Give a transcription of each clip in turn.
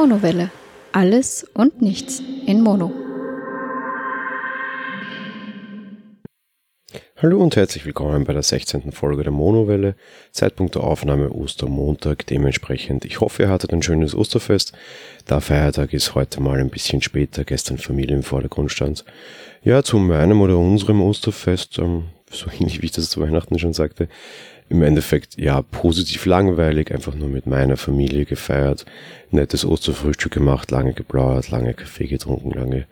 Monowelle. Alles und nichts in Mono. Hallo und herzlich willkommen bei der 16. Folge der Monowelle. Zeitpunkt der Aufnahme Ostermontag. Dementsprechend, ich hoffe, ihr hattet ein schönes Osterfest. Der Feiertag ist heute mal ein bisschen später, gestern Familie im Vordergrund stand. Ja, zu meinem oder unserem Osterfest, ähm, so ähnlich wie ich das zu Weihnachten schon sagte, im Endeffekt ja positiv langweilig, einfach nur mit meiner Familie gefeiert, nettes Osterfrühstück gemacht, lange geplaudert, lange Kaffee getrunken, lange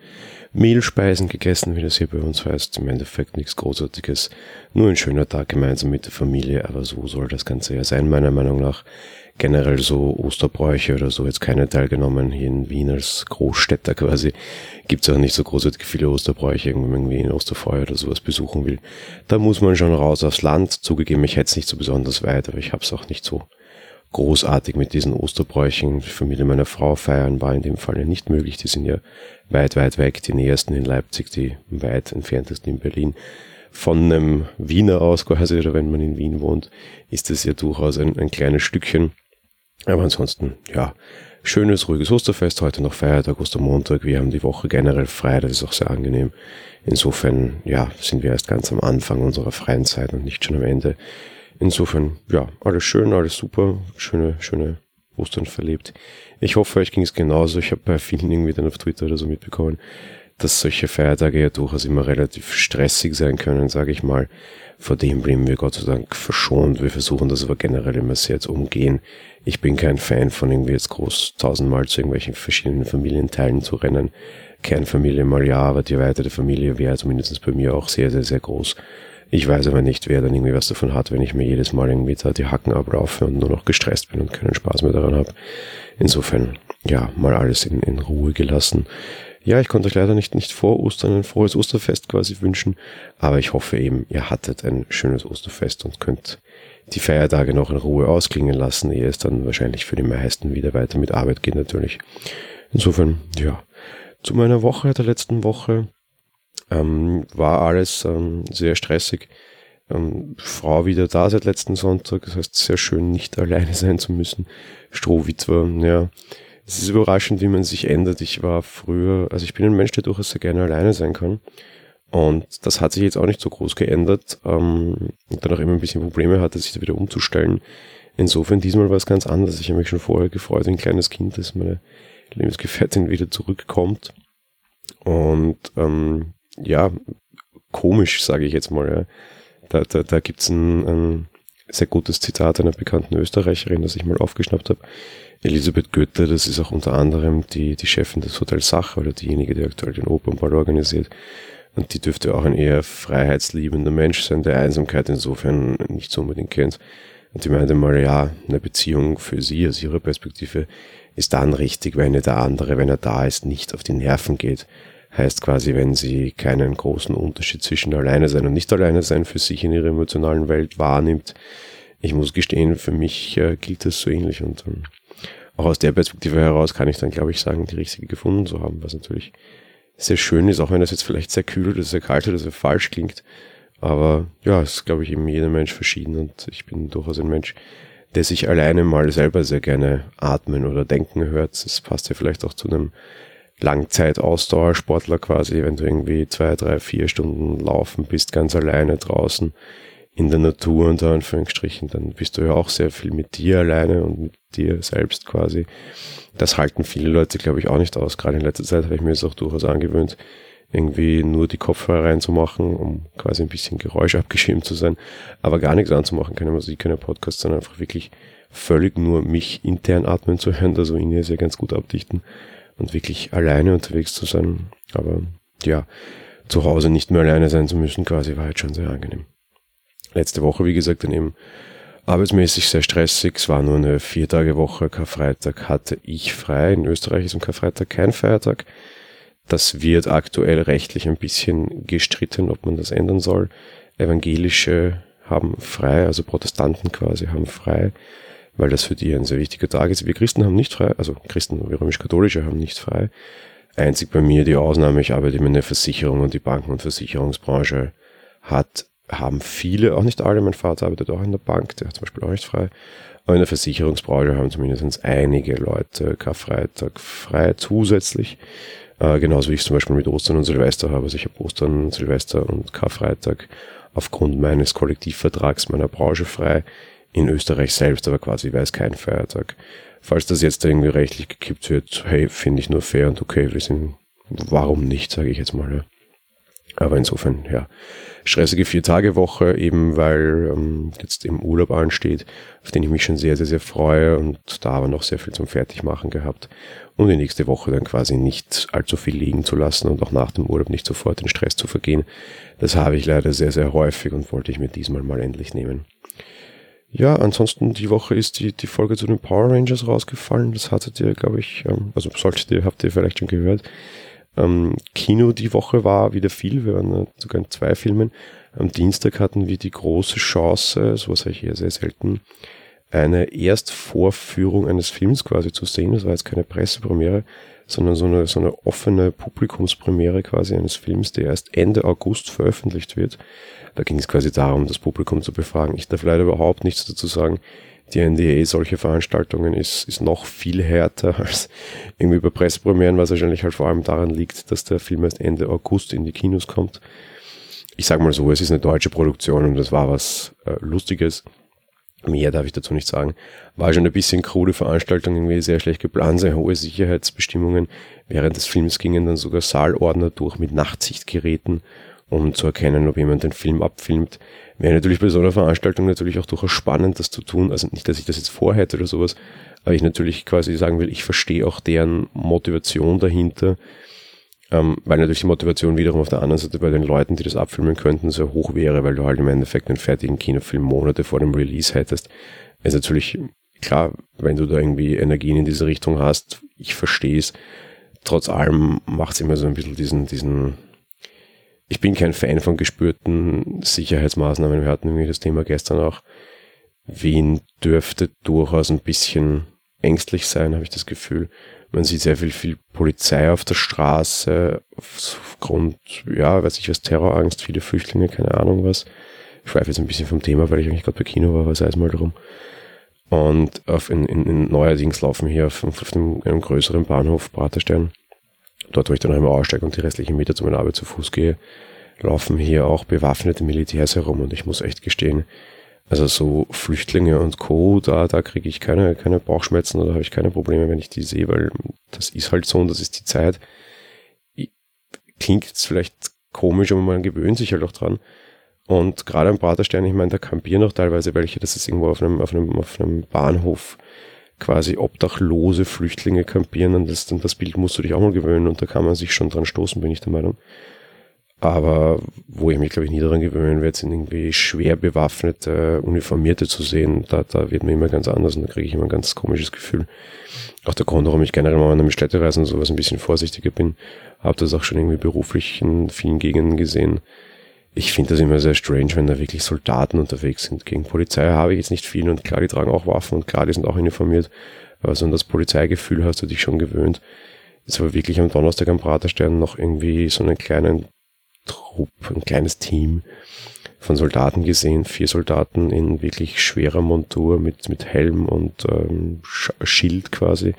Mehlspeisen gegessen, wie das hier bei uns heißt. Im Endeffekt nichts Großartiges, nur ein schöner Tag gemeinsam mit der Familie, aber so soll das Ganze ja sein, meiner Meinung nach. Generell so Osterbräuche oder so jetzt keine teilgenommen. Hier in Wien als Großstädter quasi gibt's auch nicht so großartig viele Osterbräuche, wenn man irgendwie in Osterfeuer oder sowas besuchen will. Da muss man schon raus aufs Land. Zugegeben, ich hätte es nicht so besonders weit, aber ich habe es auch nicht so großartig mit diesen Osterbräuchen. Die Familie meiner Frau feiern war in dem Fall ja nicht möglich. Die sind ja weit, weit weg. Die nähersten in Leipzig, die weit entferntesten in Berlin. Von einem Wiener aus quasi, oder wenn man in Wien wohnt, ist das ja durchaus ein, ein kleines Stückchen. Aber ansonsten, ja, schönes, ruhiges Osterfest. Heute noch Feiertag, Ostermontag. Wir haben die Woche generell frei. Das ist auch sehr angenehm. Insofern, ja, sind wir erst ganz am Anfang unserer freien Zeit und nicht schon am Ende. Insofern, ja, alles schön, alles super, schöne, schöne Ostern verlebt. Ich hoffe, euch ging es genauso. Ich habe bei vielen irgendwie dann auf Twitter oder so mitbekommen, dass solche Feiertage ja durchaus immer relativ stressig sein können, sage ich mal. Vor dem blieben wir Gott sei Dank verschont. Wir versuchen das aber generell immer sehr zu umgehen. Ich bin kein Fan von irgendwie jetzt groß tausendmal zu irgendwelchen verschiedenen Familienteilen zu rennen. Kernfamilie mal ja, aber die erweiterte Familie wäre zumindest bei mir auch sehr, sehr, sehr groß. Ich weiß aber nicht, wer dann irgendwie was davon hat, wenn ich mir jedes Mal irgendwie da die Hacken abraufe und nur noch gestresst bin und keinen Spaß mehr daran habe. Insofern, ja, mal alles in, in Ruhe gelassen. Ja, ich konnte euch leider nicht, nicht vor Ostern ein frohes Osterfest quasi wünschen, aber ich hoffe eben, ihr hattet ein schönes Osterfest und könnt die Feiertage noch in Ruhe ausklingen lassen, ehe es dann wahrscheinlich für die meisten wieder weiter mit Arbeit geht natürlich. Insofern, ja, zu meiner Woche der letzten Woche ähm, war alles ähm, sehr stressig. Ähm, Frau wieder da seit letzten Sonntag, das heißt sehr schön, nicht alleine sein zu müssen. Strohwitwer, ja. Es ist überraschend, wie man sich ändert. Ich war früher, also ich bin ein Mensch, der durchaus sehr gerne alleine sein kann. Und das hat sich jetzt auch nicht so groß geändert. Ähm, und dann auch immer ein bisschen Probleme hatte, sich da wieder umzustellen. Insofern diesmal war es ganz anders. Ich habe mich schon vorher gefreut, ein kleines Kind, dass meine Lebensgefährtin wieder zurückkommt. Und ähm, ja, komisch, sage ich jetzt mal. Ja. Da, da, da gibt ein, ein sehr gutes Zitat einer bekannten Österreicherin, das ich mal aufgeschnappt habe. Elisabeth Goethe, das ist auch unter anderem die, die Chefin des Hotels Sacher oder diejenige, die aktuell den Opernball organisiert. Und die dürfte auch ein eher freiheitsliebender Mensch sein, der Einsamkeit insofern nicht so unbedingt kennt. Und die meinte mal, ja, eine Beziehung für sie aus ihrer Perspektive ist dann richtig, wenn der andere, wenn er da ist, nicht auf die Nerven geht. Heißt quasi, wenn sie keinen großen Unterschied zwischen alleine sein und nicht alleine sein für sich in ihrer emotionalen Welt wahrnimmt. Ich muss gestehen, für mich äh, gilt das so ähnlich und ähm, auch aus der Perspektive heraus kann ich dann, glaube ich, sagen, die richtige gefunden zu haben, was natürlich sehr schön ist, auch wenn das jetzt vielleicht sehr kühl oder sehr kalt oder sehr falsch klingt. Aber ja, es ist, glaube ich, eben jeder Mensch verschieden und ich bin durchaus ein Mensch, der sich alleine mal selber sehr gerne atmen oder denken hört. Das passt ja vielleicht auch zu einem Langzeit-Ausdauersportler quasi, wenn du irgendwie zwei, drei, vier Stunden laufen bist, ganz alleine draußen in der Natur unter Anführungsstrichen, dann bist du ja auch sehr viel mit dir alleine und mit dir selbst quasi. Das halten viele Leute, glaube ich, auch nicht aus. Gerade in letzter Zeit habe ich mir das auch durchaus angewöhnt, irgendwie nur die Kopfhörer reinzumachen, um quasi ein bisschen Geräusch abgeschirmt zu sein, aber gar nichts anzumachen, keine Musik, keine Podcasts, sondern einfach wirklich völlig nur mich intern atmen zu hören, also ihn hier sehr ganz gut abdichten und wirklich alleine unterwegs zu sein. Aber ja, zu Hause nicht mehr alleine sein zu müssen, quasi war halt schon sehr angenehm. Letzte Woche, wie gesagt, dann eben arbeitsmäßig sehr stressig. Es war nur eine Viertagewoche. Karfreitag hatte ich frei. In Österreich ist am Karfreitag kein Feiertag. Das wird aktuell rechtlich ein bisschen gestritten, ob man das ändern soll. Evangelische haben frei, also Protestanten quasi haben frei weil das für die ein sehr wichtiger Tag ist. Wir Christen haben nicht frei, also Christen, wir römisch-katholische haben nicht frei. Einzig bei mir die Ausnahme, ich arbeite in der Versicherung und die Banken- und Versicherungsbranche hat haben viele, auch nicht alle, mein Vater arbeitet auch in der Bank, der hat zum Beispiel auch nicht frei. Aber in der Versicherungsbranche haben zumindest einige Leute Karfreitag frei zusätzlich. Äh, genauso wie ich zum Beispiel mit Ostern und Silvester habe. Also ich habe Ostern, Silvester und Karfreitag aufgrund meines Kollektivvertrags meiner Branche frei. In Österreich selbst aber quasi es kein Feiertag. Falls das jetzt irgendwie rechtlich gekippt wird, hey, finde ich nur fair und okay. Wir sind, warum nicht, sage ich jetzt mal. Ja. Aber insofern, ja, stressige Vier-Tage-Woche, eben weil ähm, jetzt im Urlaub ansteht, auf den ich mich schon sehr, sehr, sehr freue und da aber noch sehr viel zum Fertigmachen gehabt. Und die nächste Woche dann quasi nicht allzu viel liegen zu lassen und auch nach dem Urlaub nicht sofort in Stress zu vergehen. Das habe ich leider sehr, sehr häufig und wollte ich mir diesmal mal endlich nehmen. Ja, ansonsten die Woche ist die, die Folge zu den Power Rangers rausgefallen. Das hattet ihr, glaube ich, ähm, also solltet ihr, habt ihr vielleicht schon gehört. Ähm, Kino die Woche war wieder viel, wir waren sogar in zwei Filmen. Am Dienstag hatten wir die große Chance, sowas habe ich hier sehr selten, eine Erstvorführung eines Films quasi zu sehen. Das war jetzt keine Pressepremiere, sondern so eine, so eine offene Publikumspremiere quasi eines Films, der erst Ende August veröffentlicht wird. Da ging es quasi darum, das Publikum zu befragen. Ich darf leider überhaupt nichts dazu sagen die NDA solche Veranstaltungen ist, ist noch viel härter als irgendwie bei Pressepremieren, was wahrscheinlich halt vor allem daran liegt, dass der Film erst Ende August in die Kinos kommt. Ich sag mal so, es ist eine deutsche Produktion und das war was äh, Lustiges. Mehr darf ich dazu nicht sagen. War schon ein bisschen krude Veranstaltung, irgendwie sehr schlecht geplant, sehr hohe Sicherheitsbestimmungen. Während des Films gingen dann sogar Saalordner durch mit Nachtsichtgeräten, um zu erkennen, ob jemand den Film abfilmt wäre natürlich bei so einer Veranstaltung natürlich auch durchaus spannend, das zu tun. Also nicht, dass ich das jetzt vorhätte oder sowas, aber ich natürlich quasi sagen will, ich verstehe auch deren Motivation dahinter, ähm, weil natürlich die Motivation wiederum auf der anderen Seite bei den Leuten, die das abfilmen könnten, sehr hoch wäre, weil du halt im Endeffekt einen fertigen Kinofilm Monate vor dem Release hättest. ist natürlich klar, wenn du da irgendwie Energien in diese Richtung hast, ich verstehe es. Trotz allem macht es immer so ein bisschen diesen, diesen, ich bin kein Fan von gespürten Sicherheitsmaßnahmen. Wir hatten irgendwie das Thema gestern auch. Wien dürfte durchaus ein bisschen ängstlich sein, habe ich das Gefühl. Man sieht sehr viel, viel Polizei auf der Straße, aufgrund, ja, weiß ich was, Terrorangst, viele Flüchtlinge, keine Ahnung was. Ich schweife jetzt ein bisschen vom Thema, weil ich eigentlich gerade bei Kino war, sei es mal drum. Und auf in, in, in neuerdings laufen hier auf, auf dem, einem größeren Bahnhof Praterstern dort wo ich dann einmal aussteige und die restlichen Meter zu meiner Arbeit zu Fuß gehe, laufen hier auch bewaffnete Militärs herum und ich muss echt gestehen, also so Flüchtlinge und Co., da, da kriege ich keine, keine Bauchschmerzen oder habe ich keine Probleme, wenn ich die sehe, weil das ist halt so und das ist die Zeit. Klingt jetzt vielleicht komisch, aber man gewöhnt sich halt auch dran. Und gerade am Praterstern, ich meine, da kampieren auch teilweise welche, das ist irgendwo auf einem, auf einem, auf einem Bahnhof quasi obdachlose Flüchtlinge kampieren, an das, das Bild musst du dich auch mal gewöhnen und da kann man sich schon dran stoßen, bin ich der Meinung. Aber wo ich mich, glaube ich, nie daran gewöhnen werde, sind irgendwie schwer bewaffnete Uniformierte zu sehen. Da, da wird mir immer ganz anders und da kriege ich immer ein ganz komisches Gefühl. Auch der Grund, warum ich generell mal mit Städtereisen und sowas ein bisschen vorsichtiger bin, habe das auch schon irgendwie beruflich in vielen Gegenden gesehen ich finde das immer sehr strange, wenn da wirklich Soldaten unterwegs sind. Gegen Polizei habe ich jetzt nicht viel und klar, die tragen auch Waffen und klar, die sind auch uniformiert. Aber so an das Polizeigefühl hast du dich schon gewöhnt. Jetzt aber wirklich am Donnerstag am Praterstern noch irgendwie so einen kleinen Trupp, ein kleines Team von Soldaten gesehen. Vier Soldaten in wirklich schwerer Montur mit, mit Helm und ähm, Schild quasi.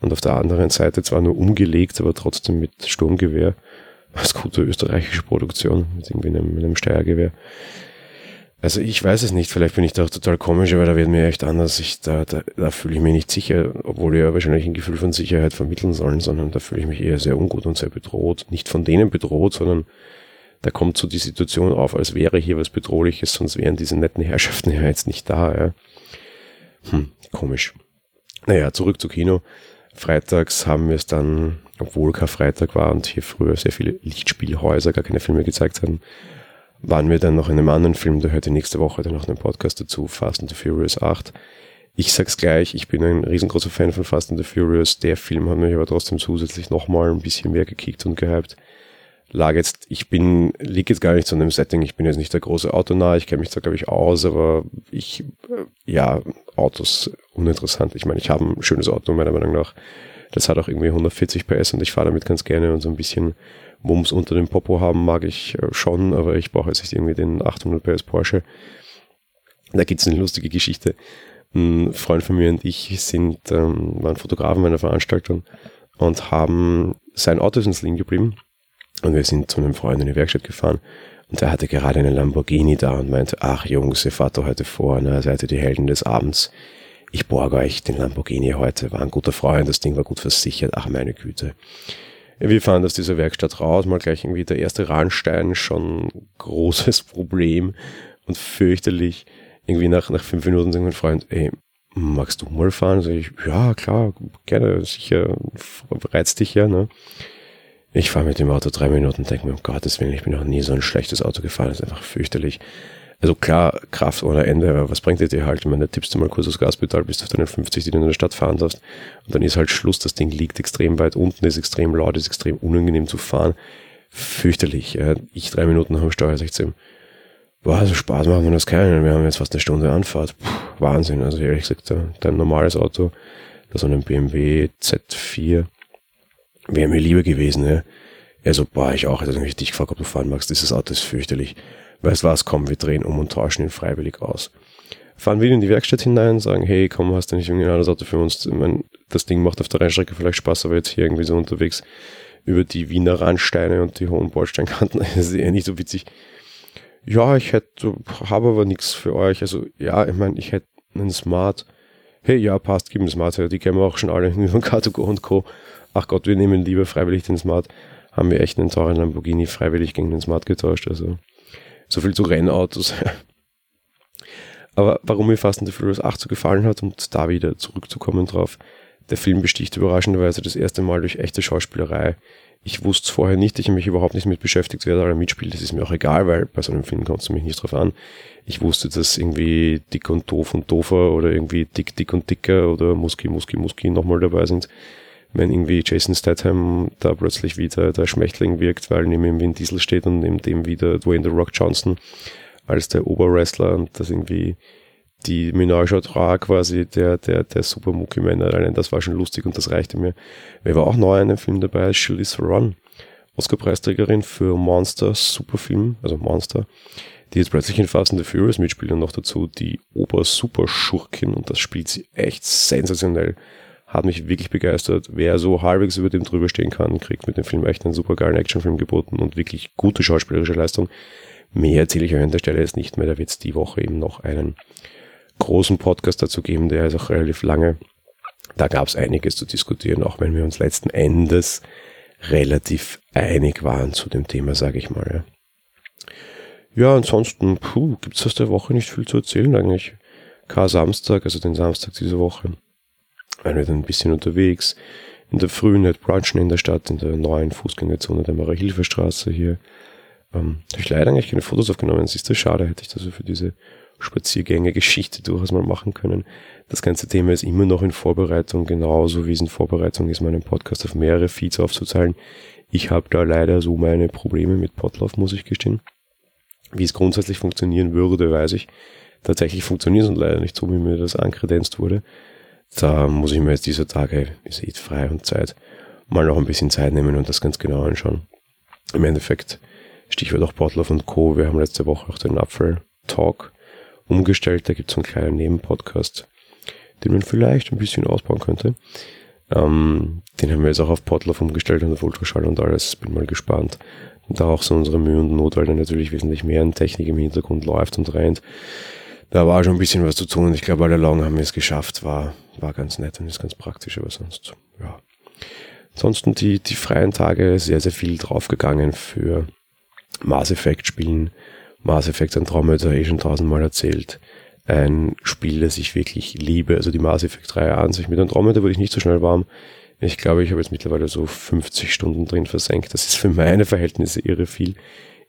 Und auf der anderen Seite zwar nur umgelegt, aber trotzdem mit Sturmgewehr als gute österreichische Produktion mit irgendwie einem, einem Steuergewehr. Also ich weiß es nicht, vielleicht bin ich da auch total komisch, aber da wird mir echt anders. Ich, da, da, da fühle ich mich nicht sicher, obwohl wir ja wahrscheinlich ein Gefühl von Sicherheit vermitteln sollen, sondern da fühle ich mich eher sehr ungut und sehr bedroht. Nicht von denen bedroht, sondern da kommt so die Situation auf, als wäre hier was Bedrohliches, sonst wären diese netten Herrschaften ja jetzt nicht da. Ja. Hm, komisch. Naja, zurück zu Kino. Freitags haben wir es dann obwohl Karfreitag war und hier früher sehr viele Lichtspielhäuser gar keine Filme gezeigt haben, waren wir dann noch in einem anderen Film, da hört ihr nächste Woche dann noch einen Podcast dazu, Fast and the Furious 8. Ich sag's gleich, ich bin ein riesengroßer Fan von Fast and the Furious. Der Film hat mich aber trotzdem zusätzlich nochmal ein bisschen mehr gekickt und gehypt. Lag jetzt, ich bin, lieg jetzt gar nicht in dem Setting, ich bin jetzt nicht der große Autonah, ich kenne mich da glaube ich aus, aber ich, äh, ja, Autos uninteressant. Ich meine, ich habe ein schönes Auto meiner Meinung nach Das hat auch irgendwie 140 PS und ich fahre damit ganz gerne und so ein bisschen Wumms unter dem Popo haben mag ich äh, schon, aber ich brauche jetzt nicht irgendwie den 800 PS Porsche. Da gibt es eine lustige Geschichte. Ein Freund von mir und ich sind, ähm, waren Fotografen bei einer Veranstaltung und haben sein Auto ist uns liegen geblieben und wir sind zu einem Freund in die Werkstatt gefahren und er hatte gerade einen Lamborghini da und meinte, ach Jungs, ihr fahrt doch heute vor, ne, seid ihr die Helden des Abends. Ich borge euch den Lamborghini heute, war ein guter Freund, das Ding war gut versichert, ach meine Güte. Wir fahren aus dieser Werkstatt raus, mal gleich irgendwie der erste Rahnstein, schon großes Problem und fürchterlich. Irgendwie nach, nach fünf Minuten sagt mein Freund, ey, magst du mal fahren? Sag ich, ja, klar, gerne, sicher, reizt dich ja, ne? Ich fahre mit dem Auto drei Minuten denke mir, um Gottes Willen, ich bin noch nie so ein schlechtes Auto gefahren, das ist einfach fürchterlich. Also klar, Kraft ohne Ende, aber was bringt dir dir halt? Ich meine, tippst du mal kurz das Gaspedal bis auf deine 50, die du in der Stadt fahren darfst. Und dann ist halt Schluss, das Ding liegt extrem weit unten, ist extrem laut, ist extrem unangenehm zu fahren. Fürchterlich. Ich drei Minuten am Steuer 16. Boah, so Spaß machen wir das keinen. Wir haben jetzt fast eine Stunde Anfahrt. Puh, Wahnsinn. Also ehrlich gesagt, dein normales Auto, das so ein BMW Z4, wäre mir lieber gewesen, ne? Er so, boah, ich auch. Also, wenn ich dich gefragt, ob du fahren magst, dieses Auto ist fürchterlich. Weißt was, komm, wir drehen um und tauschen ihn freiwillig aus. Fahren wir in die Werkstatt hinein, sagen, hey, komm, hast du nicht irgendwie ein anderes Auto für uns? Ich mein, das Ding macht auf der Rennstrecke vielleicht Spaß, aber jetzt hier irgendwie so unterwegs über die Wiener Randsteine und die hohen Bordsteinkanten, ist eher nicht so witzig. Ja, ich hätte, habe aber nichts für euch. Also, ja, ich meine, ich hätte einen Smart. Hey, ja, passt, gib mir Smart her. Die kennen wir auch schon alle von Car2Go und Co. Ach Gott, wir nehmen lieber freiwillig den Smart. Haben wir echt einen teuren Lamborghini freiwillig gegen den Smart getauscht. Also, so viel zu Rennautos. Aber warum mir Fast and the Furious 8 so gefallen hat, und da wieder zurückzukommen drauf, der Film besticht überraschenderweise das erste Mal durch echte Schauspielerei. Ich wusste es vorher nicht, ich habe mich überhaupt nicht mit beschäftigt, wer da mitspielt. Das ist mir auch egal, weil bei so einem Film kommt es mich nicht drauf an. Ich wusste, dass irgendwie Dick und Doof und Doofer oder irgendwie Dick, Dick und Dicker oder Muski, Muski, Muski nochmal dabei sind wenn irgendwie Jason Statham da plötzlich wieder der Schmächtling wirkt, weil neben ihm Vin Diesel steht und neben dem wieder Dwayne The Rock Johnson als der Oberwrestler und das irgendwie die Menage à quasi der, der, der Super Mookie Männer, allein das war schon lustig und das reichte mir. Wer war auch neu in dem Film dabei? Charlize Theron, Oscar-Preisträgerin für Monster, Superfilm, also Monster, die jetzt plötzlich in Fast and the Furious mitspielt und noch dazu die Ober-Super-Schurkin und das spielt sie echt sensationell hat mich wirklich begeistert. Wer so halbwegs über dem drüber stehen kann, kriegt mit dem Film echt einen super geilen Actionfilm geboten und wirklich gute schauspielerische Leistung. Mehr erzähle ich euch an der Stelle jetzt nicht mehr. Da wird es die Woche eben noch einen großen Podcast dazu geben, der ist auch relativ lange. Da gab es einiges zu diskutieren, auch wenn wir uns letzten Endes relativ einig waren zu dem Thema, sage ich mal. Ja, ja ansonsten, puh, gibt es aus der Woche nicht viel zu erzählen eigentlich. K-Samstag, also den Samstag dieser Woche waren wir dann ein bisschen unterwegs. In der frühen halt brunchen in der Stadt, in der neuen Fußgängerzone der Maria-Hilfer-Straße hier. Ähm, habe ich leider eigentlich keine Fotos aufgenommen. Das ist das schade, hätte ich das also für diese Spaziergänge-Geschichte durchaus mal machen können. Das ganze Thema ist immer noch in Vorbereitung, genauso wie es in Vorbereitung ist, meinen Podcast auf mehrere Feeds aufzuteilen. Ich habe da leider so meine Probleme mit Potlauf, muss ich gestehen. Wie es grundsätzlich funktionieren würde, weiß ich. Tatsächlich funktioniert es leider nicht so, wie mir das ankredenzt wurde. Da muss ich mir jetzt dieser Tage, ist eh frei und Zeit, mal noch ein bisschen Zeit nehmen und das ganz genau anschauen. Im Endeffekt, Stichwort auch Botloff und Co. Wir haben letzte Woche auch den Apfel Talk umgestellt. Da gibt es einen kleinen Nebenpodcast, den man vielleicht ein bisschen ausbauen könnte. Ähm, den haben wir jetzt auch auf Potlauf umgestellt und auf Ultraschall und alles. Bin mal gespannt. Und da auch so unsere Mühe und Not, weil da natürlich wesentlich mehr an Technik im Hintergrund läuft und rennt. Da war schon ein bisschen was zu tun und ich glaube, alle Long haben wir es geschafft. War war ganz nett und ist ganz praktisch, aber sonst, ja. Ansonsten die, die freien Tage sehr, sehr viel draufgegangen für Mass Effect spielen. Mass Effect Andromeda eh schon tausendmal erzählt. Ein Spiel, das ich wirklich liebe. Also die Mass Effect 3 an sich. Mit Andromeda wurde ich nicht so schnell warm. Ich glaube, ich habe jetzt mittlerweile so 50 Stunden drin versenkt. Das ist für meine Verhältnisse irre viel.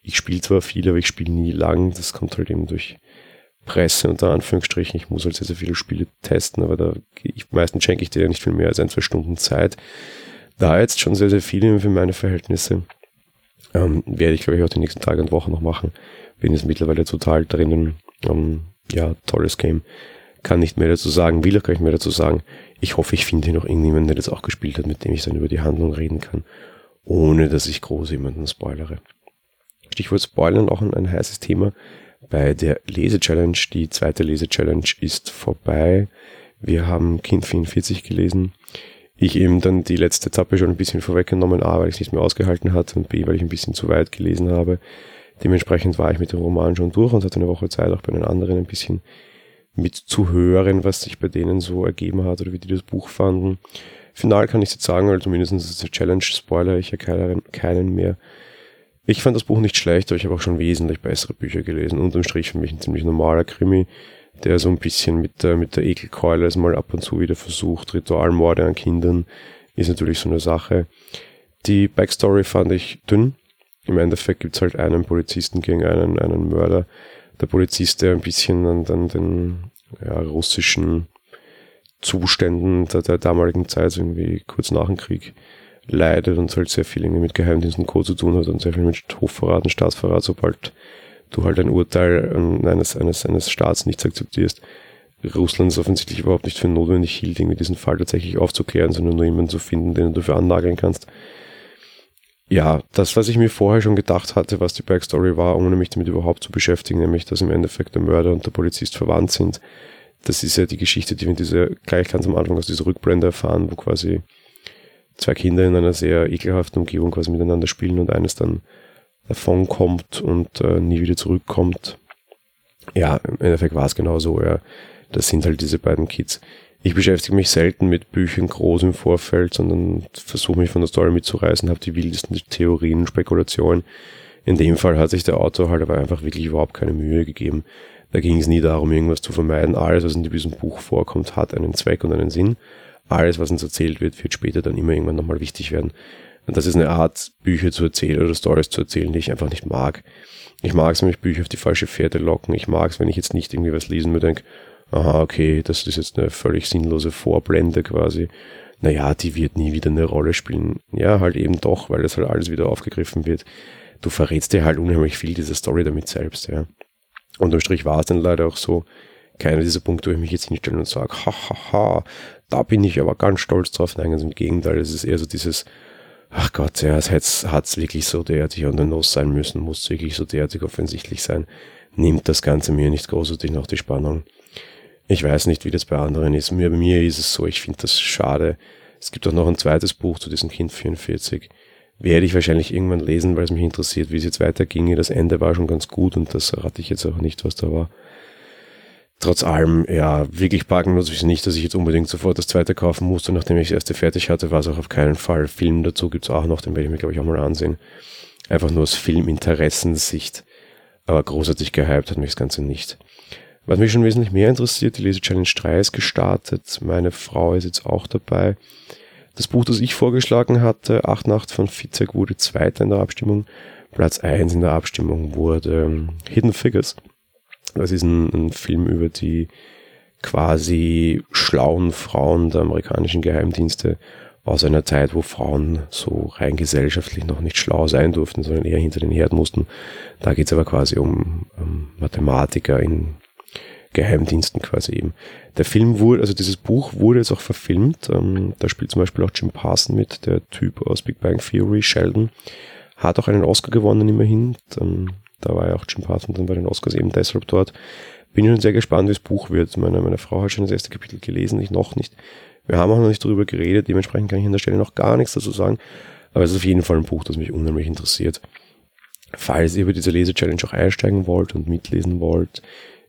Ich spiele zwar viel, aber ich spiele nie lang. Das kommt halt eben durch Presse unter Anführungsstrichen. Ich muss halt sehr, sehr viele Spiele testen, aber da ich, meistens schenke ich dir ja nicht viel mehr als ein, zwei Stunden Zeit. Da jetzt schon sehr, sehr viele für meine Verhältnisse. Ähm, werde ich, glaube ich, auch die nächsten Tage und Wochen noch machen. Bin jetzt mittlerweile total drinnen. Ähm, ja, tolles Game. kann nicht mehr dazu sagen, will auch gar nicht mehr dazu sagen. Ich hoffe, ich finde noch irgendjemanden, der das auch gespielt hat, mit dem ich dann über die Handlung reden kann, ohne dass ich groß jemanden spoilere. Stichwort Spoilern auch ein, ein heißes Thema bei der Lese-Challenge. Die zweite Lese-Challenge ist vorbei. Wir haben Kind 44 gelesen. Ich eben dann die letzte Etappe schon ein bisschen vorweggenommen, A, weil ich es nicht mehr ausgehalten hatte und B, weil ich ein bisschen zu weit gelesen habe. Dementsprechend war ich mit dem Roman schon durch und hatte eine Woche Zeit, auch bei den anderen ein bisschen mitzuhören, was sich bei denen so ergeben hat oder wie die das Buch fanden. Final kann ich jetzt sagen, weil zumindest ist es Challenge-Spoiler, ich ja keinen mehr. Ich fand das Buch nicht schlecht, aber ich habe auch schon wesentlich bessere Bücher gelesen. Unterm Strich für mich ein ziemlich normaler Krimi, der so ein bisschen mit der, mit der Ekelkeule es mal ab und zu wieder versucht. Ritualmorde an Kindern ist natürlich so eine Sache. Die Backstory fand ich dünn. Im Endeffekt gibt's halt einen Polizisten gegen einen, einen Mörder. Der Polizist, der ein bisschen an, an den ja, russischen Zuständen der, der damaligen Zeit, irgendwie kurz nach dem Krieg, leidet und halt sehr viel irgendwie mit Geheimdiensten Co. zu tun hat und sehr viel mit Hochverrat und Staatsverrat, sobald du halt ein Urteil eines, eines, eines Staats nicht akzeptierst. Russland ist offensichtlich überhaupt nicht für notwendig hielt, irgendwie diesen Fall tatsächlich aufzuklären, sondern nur jemanden zu finden, den du dafür annageln kannst. Ja, das, was ich mir vorher schon gedacht hatte, was die Backstory war, ohne mich damit überhaupt zu beschäftigen, nämlich, dass im Endeffekt der Mörder und der Polizist verwandt sind. Das ist ja die Geschichte, die wir diese, gleich ganz am Anfang aus dieser Rückblende erfahren, wo quasi zwei Kinder in einer sehr ekelhaften Umgebung quasi miteinander spielen und eines dann davon kommt und äh, nie wieder zurückkommt. Ja, im Endeffekt war es genau so, ja. Das sind halt diese beiden Kids. Ich beschäftige mich selten mit Büchern groß im Vorfeld, sondern versuche mich von der Story mitzureißen, habe die wildesten Theorien, Spekulationen. In dem Fall hat sich der Autor halt aber einfach wirklich überhaupt keine Mühe gegeben. Da ging es nie darum, irgendwas zu vermeiden. Alles, was in diesem Buch vorkommt, hat einen Zweck und einen Sinn. Alles, was uns erzählt wird, wird später dann immer irgendwann nochmal wichtig werden. Und das ist eine Art, Bücher zu erzählen oder Stories zu erzählen, die ich einfach nicht mag. Ich mag es, wenn mich Bücher auf die falsche Pferde locken. Ich mag es, wenn ich jetzt nicht irgendwie was lesen würde, denke, aha, okay, das ist jetzt eine völlig sinnlose Vorblende quasi. Naja, die wird nie wieder eine Rolle spielen. Ja, halt eben doch, weil das halt alles wieder aufgegriffen wird. Du verrätst dir halt unheimlich viel dieser Story damit selbst, ja. Unterm Strich war es dann leider auch so, keiner dieser Punkte, wo ich mich jetzt hinstelle und sage, hahaha, da bin ich aber ganz stolz drauf. Nein, ganz im Gegenteil, es ist eher so dieses, ach Gott, ja, es hat's wirklich so derartig on the nose sein müssen, muss wirklich so derartig offensichtlich sein. Nimmt das Ganze mir nicht großartig noch die Spannung. Ich weiß nicht, wie das bei anderen ist. Mir, bei mir ist es so, ich finde das schade. Es gibt auch noch ein zweites Buch zu diesem Kind 44. Werde ich wahrscheinlich irgendwann lesen, weil es mich interessiert, wie es jetzt weiterginge. Das Ende war schon ganz gut und das rate ich jetzt auch nicht, was da war. Trotz allem, ja, wirklich packen muss ich nicht, dass ich jetzt unbedingt sofort das zweite kaufen musste. Nachdem ich das erste fertig hatte, war es auch auf keinen Fall. Film dazu gibt's auch noch, den werde ich mir, glaube ich, auch mal ansehen. Einfach nur aus Filminteressensicht. Aber großartig gehypt hat mich das Ganze nicht. Was mich schon wesentlich mehr interessiert, die Lese Challenge 3 ist gestartet. Meine Frau ist jetzt auch dabei. Das Buch, das ich vorgeschlagen hatte, Acht Nacht von Fitzek, wurde Zweiter in der Abstimmung. Platz 1 in der Abstimmung wurde Hidden Figures. Das ist ein, ein Film über die quasi schlauen Frauen der amerikanischen Geheimdienste aus einer Zeit, wo Frauen so rein gesellschaftlich noch nicht schlau sein durften, sondern eher hinter den Herd mussten. Da geht es aber quasi um, um Mathematiker in Geheimdiensten quasi eben. Der Film wurde, also dieses Buch wurde jetzt auch verfilmt. Ähm, da spielt zum Beispiel auch Jim Parson mit, der Typ aus Big Bang Theory, Sheldon. Hat auch einen Oscar gewonnen immerhin. Ähm, da war ja auch Jim Parson dann bei den Oscars eben deshalb dort. Bin schon sehr gespannt, wie das Buch wird. Meine, meine Frau hat schon das erste Kapitel gelesen, ich noch nicht. Wir haben auch noch nicht darüber geredet, dementsprechend kann ich an der Stelle noch gar nichts dazu sagen. Aber es ist auf jeden Fall ein Buch, das mich unheimlich interessiert. Falls ihr über diese Lese-Challenge auch einsteigen wollt und mitlesen wollt,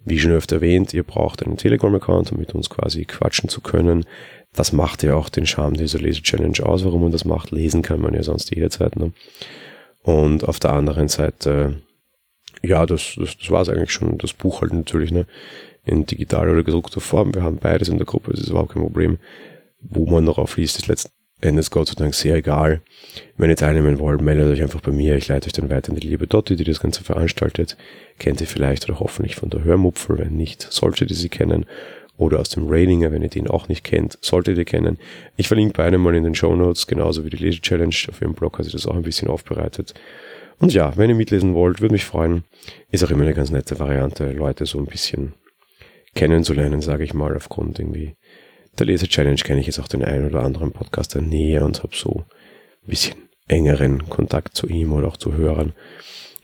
wie schon öfter erwähnt, ihr braucht einen Telegram-Account, um mit uns quasi quatschen zu können. Das macht ja auch den Charme dieser Lese-Challenge aus, warum man das macht. Lesen kann man ja sonst jederzeit. Ne? Und auf der anderen Seite ja, das, das, das war es eigentlich schon. Das Buch halt natürlich, ne? In digitaler oder gedruckter Form. Wir haben beides in der Gruppe, das ist überhaupt kein Problem. Wo man noch aufliest, ist letzten Endes Gott sei Dank sehr egal. Wenn ihr teilnehmen wollt, meldet euch einfach bei mir. Ich leite euch dann weiter an die liebe Dotti, die das Ganze veranstaltet. Kennt ihr vielleicht oder hoffentlich von der Hörmupfel. Wenn nicht, solltet ihr sie kennen. Oder aus dem Raininger, wenn ihr den auch nicht kennt, solltet ihr kennen. Ich verlinke beide mal in den Show Notes, genauso wie die Lese-Challenge. Auf ihrem Blog hat sie das auch ein bisschen aufbereitet. Und ja, wenn ihr mitlesen wollt, würde mich freuen. Ist auch immer eine ganz nette Variante, Leute so ein bisschen kennenzulernen, sage ich mal, aufgrund irgendwie der Leser-Challenge kenne ich jetzt auch den einen oder anderen Podcaster näher und habe so ein bisschen engeren Kontakt zu ihm oder auch zu Hörern.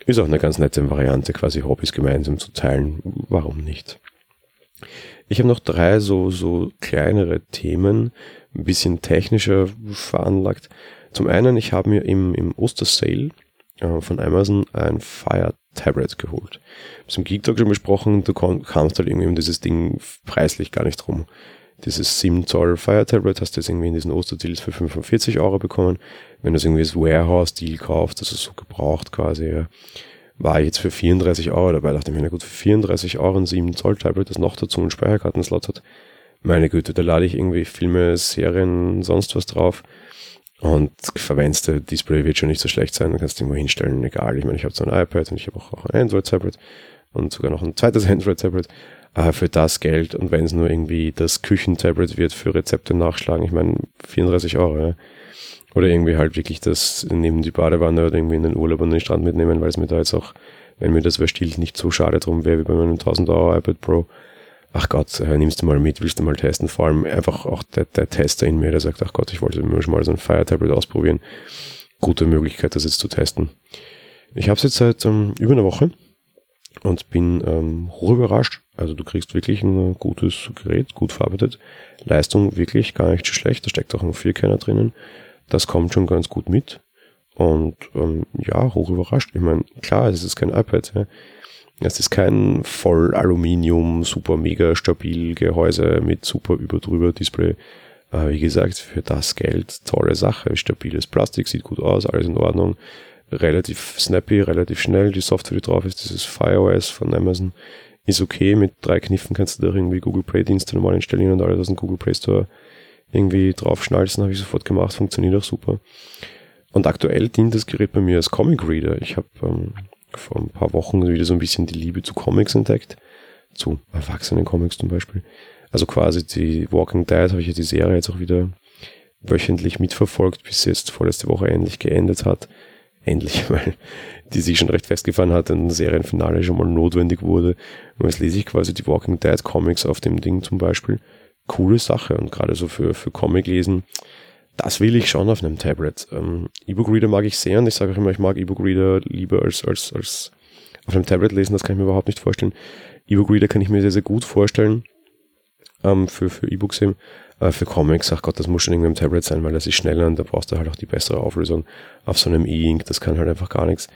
Ist auch eine ganz nette Variante, quasi Hobbys gemeinsam zu teilen. Warum nicht? Ich habe noch drei so, so kleinere Themen, ein bisschen technischer veranlagt. Zum einen, ich habe mir im, im Ostersale äh, von Amazon ein Fire Tablet geholt. Zum Geek Talk schon besprochen, du kamst halt irgendwie um dieses Ding preislich gar nicht rum. Dieses 7 Zoll Fire Tablet hast du jetzt irgendwie in diesen Osterdeals für 45 Euro bekommen. Wenn du es irgendwie als Warehouse-Deal kaufst, also so gebraucht quasi, ja, war jetzt für 34 Euro dabei. Dachte ich mir, na gut, für 34 Euro ein 7 Zoll Tablet, das noch dazu einen Speicherkartenslot hat. Meine Güte, da lade ich irgendwie Filme, Serien, sonst was drauf. Und verwendest Display wird schon nicht so schlecht sein, dann kannst du irgendwo hinstellen, egal. Ich meine, ich habe so ein iPad und ich habe auch, ein Android-Tablet und sogar noch ein zweites Android-Tablet äh, für das Geld. Und wenn es nur irgendwie das Küchentablet wird für Rezepte nachschlagen, ich meine, 34 Euro, ja. Oder irgendwie halt wirklich das neben die Badewanne oder irgendwie in den Urlaub und den Strand mitnehmen, weil es mir da jetzt auch, wenn mir das überstiehlt, nicht so schade drum wäre wie bei meinem 1000 Euro iPad Pro. Ach Gott, nimmst du mal mit, willst du mal testen? Vor allem einfach auch der, der Tester in mir, der sagt, ach Gott, ich wollte mir schon mal so ein Fire Tablet ausprobieren. Gute Möglichkeit, das jetzt zu testen. Ich habe es jetzt seit ähm, über einer Woche und bin ähm, hoch überrascht. Also du kriegst wirklich ein gutes Gerät, gut verarbeitet. Leistung wirklich gar nicht so schlecht. Da steckt auch ein 4Kerner drinnen. Das kommt schon ganz gut mit. Und ähm, ja, hoch überrascht. Ich meine, klar, es ist kein iPad. Ja. Es ist kein voll Aluminium, super mega stabil Gehäuse mit super überdrüber Display. Äh, wie gesagt, für das Geld tolle Sache. Stabiles Plastik, sieht gut aus, alles in Ordnung. Relativ snappy, relativ schnell. Die Software, die drauf ist, dieses FireOS von Amazon, ist okay. Mit drei Kniffen kannst du da irgendwie Google Play Dienste normal installieren und alles aus dem Google Play Store irgendwie draufschnalzen, habe ich sofort gemacht, funktioniert auch super. Und aktuell dient das Gerät bei mir als Comic Reader. Ich habe ähm, vor ein paar Wochen wieder so ein bisschen die Liebe zu Comics entdeckt. Zu erwachsenen Comics zum Beispiel. Also quasi die Walking Dead habe ich ja die Serie jetzt auch wieder wöchentlich mitverfolgt, bis sie jetzt vorletzte Woche endlich geendet hat. Endlich, weil die sich schon recht festgefahren hat, ein Serienfinale schon mal notwendig wurde. Und jetzt lese ich quasi die Walking Dead Comics auf dem Ding zum Beispiel coole Sache und gerade so für, für Comic lesen, das will ich schon auf einem Tablet. Ähm, E-Book Reader mag ich sehr und ich sage auch immer, ich mag E-Book Reader lieber als, als, als auf einem Tablet lesen, das kann ich mir überhaupt nicht vorstellen. E-Book Reader kann ich mir sehr, sehr gut vorstellen, ähm, für, für E-Books eben. Äh, für Comics, ach Gott, das muss schon irgendwie am Tablet sein, weil das ist schneller und da brauchst du halt auch die bessere Auflösung. Auf so einem E-Ink, das kann halt einfach gar nichts.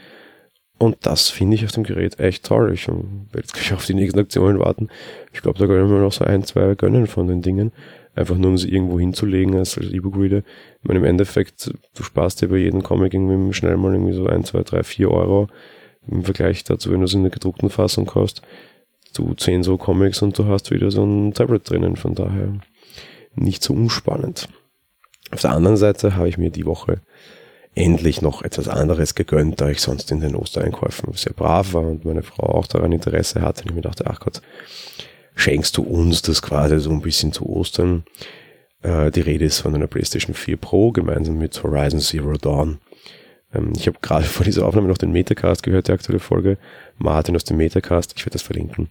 Und das finde ich auf dem Gerät echt toll. Ich werde jetzt gleich auf die nächsten Aktionen warten. Ich glaube, da können wir noch so ein, zwei gönnen von den Dingen. Einfach nur, um sie irgendwo hinzulegen als, als E-Book-Reader. Ich meine, im Endeffekt, du sparst dir bei jedem Comic irgendwie schnell mal irgendwie so ein, zwei, drei, vier Euro. Im Vergleich dazu, wenn du es in der gedruckten Fassung kaufst, du zehn so Comics und du hast wieder so ein Tablet drinnen. Von daher nicht so unspannend. Auf der anderen Seite habe ich mir die Woche endlich noch etwas anderes gegönnt, da ich sonst in den Ostereinkäufen sehr brav war und meine Frau auch daran Interesse hatte. Und ich mir dachte, ach Gott, schenkst du uns das quasi so ein bisschen zu Ostern? Äh, die Rede ist von einer PlayStation 4 Pro gemeinsam mit Horizon Zero Dawn. Ähm, ich habe gerade vor dieser Aufnahme noch den Metacast gehört, die aktuelle Folge. Martin aus dem Metacast, ich werde das verlinken,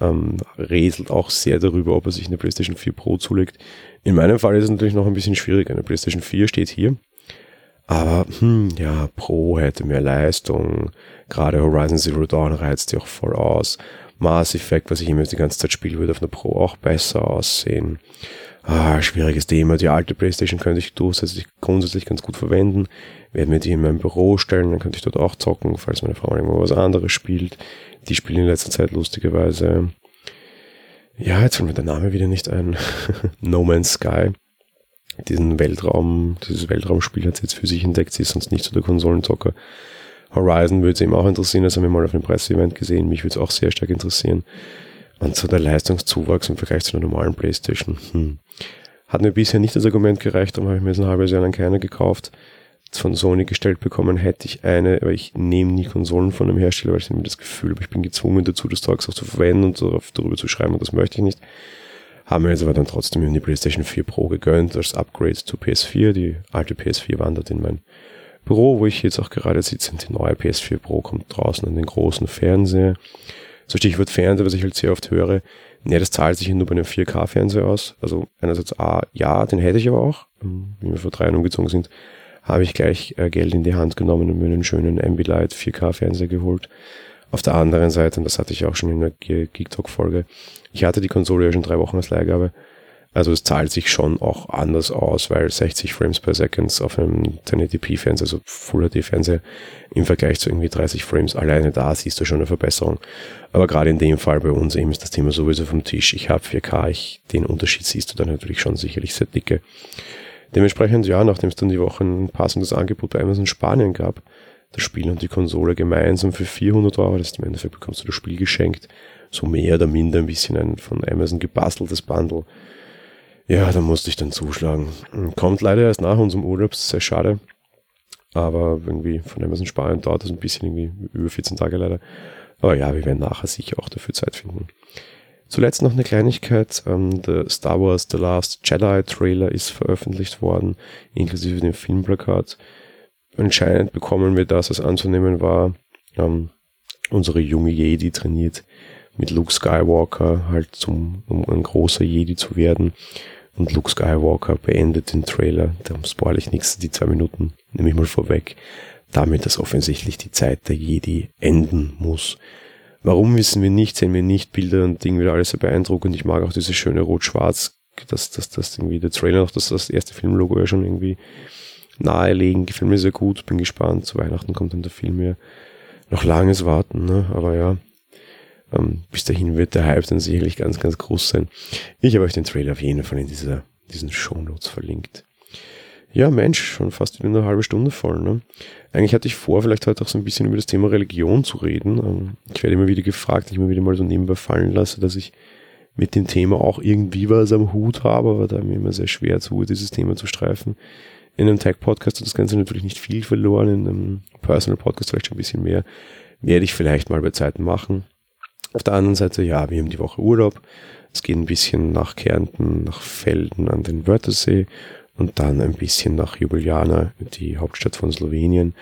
ähm, rätselt auch sehr darüber, ob er sich eine PlayStation 4 Pro zulegt. In meinem Fall ist es natürlich noch ein bisschen schwierig. Eine PlayStation 4 steht hier aber hm, ja, Pro hätte mehr Leistung. Gerade Horizon Zero Dawn reizt die auch voll aus. Mass Effect, was ich immer die ganze Zeit spiele, würde auf einer Pro auch besser aussehen. Ah, schwieriges Thema. Die alte Playstation könnte ich durchsätzlich grundsätzlich ganz gut verwenden. Werde mir die in meinem Büro stellen, dann könnte ich dort auch zocken, falls meine Frau irgendwo was anderes spielt. Die spielen in letzter Zeit lustigerweise. Ja, jetzt fällt mir der Name wieder nicht ein. no Man's Sky diesen Weltraum, dieses Weltraumspiel hat sie jetzt für sich entdeckt, sie ist sonst nicht so der Konsolenzocker. Horizon würde sie ihm auch interessieren, das haben wir mal auf einem Presseevent gesehen, mich würde es auch sehr stark interessieren. Und so der Leistungszuwachs im Vergleich zu einer normalen Playstation, hm. Hat mir bisher nicht das Argument gereicht, darum habe ich mir jetzt ein halbes Jahr lang keine gekauft. Von Sony gestellt bekommen hätte ich eine, aber ich nehme nie Konsolen von einem Hersteller, weil ich mir das Gefühl habe, ich bin gezwungen dazu, das Zeugs auch zu verwenden und darüber zu schreiben und das möchte ich nicht. Haben wir jetzt aber dann trotzdem die PlayStation 4 Pro gegönnt als Upgrade zu PS4. Die alte PS4 wandert in mein Büro, wo ich jetzt auch gerade sitze. Die neue PS4 Pro kommt draußen an den großen Fernseher. So Stichwort Fernseher, was ich halt sehr oft höre, ja, das zahlt sich nur bei einem 4K-Fernseher aus. Also einerseits, ah, ja, den hätte ich aber auch. Ähm, wie wir vor drei Jahren umgezogen sind, habe ich gleich äh, Geld in die Hand genommen und mir einen schönen Ambilight 4K-Fernseher geholt. Auf der anderen Seite, und das hatte ich auch schon in der Geek Talk-Folge, ich hatte die Konsole ja schon drei Wochen als Leihgabe also es zahlt sich schon auch anders aus, weil 60 Frames per Second auf einem 1080p-Fernseher, also Full HD-Fernseher, im Vergleich zu irgendwie 30 Frames alleine da siehst du schon eine Verbesserung. Aber gerade in dem Fall bei uns eben ist das Thema sowieso vom Tisch. Ich habe 4K, ich, den Unterschied siehst du dann natürlich schon sicherlich sehr dicke. Dementsprechend, ja, nachdem es dann die Woche ein passendes Angebot bei Amazon Spanien gab, das Spiel und die Konsole gemeinsam für 400 Euro, das ist im Endeffekt bekommst du das Spiel geschenkt, so mehr oder minder ein bisschen ein von Amazon gebasteltes Bundle, ja, da musste ich dann zuschlagen. Kommt leider erst nach unserem Urlaub, sehr schade. Aber irgendwie von Amazon Spanien dauert das ein bisschen irgendwie über 14 Tage leider. Aber ja, wir werden nachher sicher auch dafür Zeit finden. Zuletzt noch eine Kleinigkeit. Ähm, der Star Wars The Last Jedi Trailer ist veröffentlicht worden, inklusive dem Filmplakat. Anscheinend bekommen wir das, was anzunehmen war. Ähm, unsere junge Jedi trainiert mit Luke Skywalker halt zum, um ein großer Jedi zu werden. Und Luke Skywalker beendet den Trailer, da spoil ich nichts, die zwei Minuten, nehme ich mal vorweg, damit, dass offensichtlich die Zeit der Jedi enden muss. Warum wissen wir nicht, sehen wir nicht, Bilder und Ding wieder alles sehr beeindruckend. Ich mag auch dieses schöne Rot-Schwarz, dass das, das irgendwie der Trailer noch, dass das erste Filmlogo ja schon irgendwie nahelegen, gefällt mir sehr gut, bin gespannt. Zu Weihnachten kommt dann der Film ja noch langes Warten, ne? aber ja, ähm, bis dahin wird der Hype dann sicherlich ganz, ganz groß sein. Ich habe euch den Trailer auf jeden Fall in dieser, diesen Shownotes verlinkt. Ja, Mensch, schon fast wieder eine halbe Stunde voll. Ne? Eigentlich hatte ich vor, vielleicht heute auch so ein bisschen über das Thema Religion zu reden. Ähm, ich werde immer wieder gefragt, ich mir wieder mal so nebenbei fallen lasse, dass ich mit dem Thema auch irgendwie was am Hut habe, aber da mir immer sehr schwer zu, dieses Thema zu streifen. In einem Tech-Podcast hat das Ganze natürlich nicht viel verloren, in einem Personal-Podcast vielleicht schon ein bisschen mehr. Werde ich vielleicht mal bei Zeiten machen. Auf der anderen Seite, ja, wir haben die Woche Urlaub. Es geht ein bisschen nach Kärnten, nach Felden an den Wörthersee und dann ein bisschen nach Ljubljana, die Hauptstadt von Slowenien.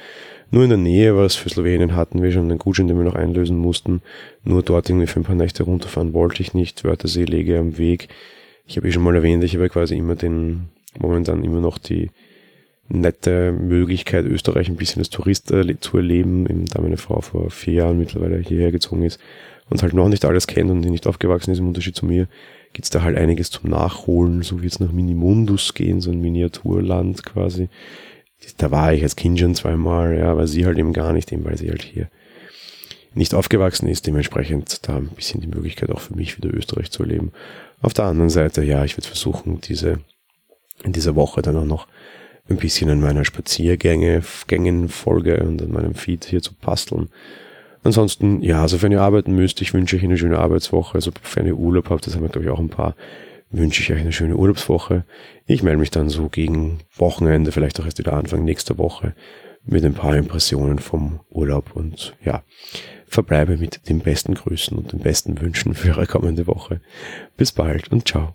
Nur in der Nähe, was für Slowenien hatten wir schon einen Gutschein, den wir noch einlösen mussten. Nur dort irgendwie für ein paar Nächte runterfahren wollte ich nicht. Wörthersee lege am Weg. Ich habe eh schon mal erwähnt, ich habe quasi immer den, momentan immer noch die nette Möglichkeit, Österreich ein bisschen als Tourist zu erleben, da meine Frau vor vier Jahren mittlerweile hierher gezogen ist und halt noch nicht alles kennt und nicht aufgewachsen ist im Unterschied zu mir, gibt's da halt einiges zum Nachholen, so wie jetzt nach Minimundus gehen, so ein Miniaturland quasi. Da war ich als Kind schon zweimal, ja, aber sie halt eben gar nicht, eben weil sie halt hier nicht aufgewachsen ist, dementsprechend da ein bisschen die Möglichkeit auch für mich wieder Österreich zu erleben. Auf der anderen Seite, ja, ich werde versuchen, diese in dieser Woche dann auch noch ein bisschen an meiner Spaziergänge, Gängenfolge und an meinem Feed hier zu basteln Ansonsten, ja, also wenn ihr arbeiten müsst, ich wünsche euch eine schöne Arbeitswoche. Also wenn ihr Urlaub habt, das haben wir glaube ich auch ein paar, wünsche ich euch eine schöne Urlaubswoche. Ich melde mich dann so gegen Wochenende, vielleicht auch erst wieder Anfang nächster Woche mit ein paar Impressionen vom Urlaub und ja, verbleibe mit den besten Grüßen und den besten Wünschen für eure kommende Woche. Bis bald und ciao.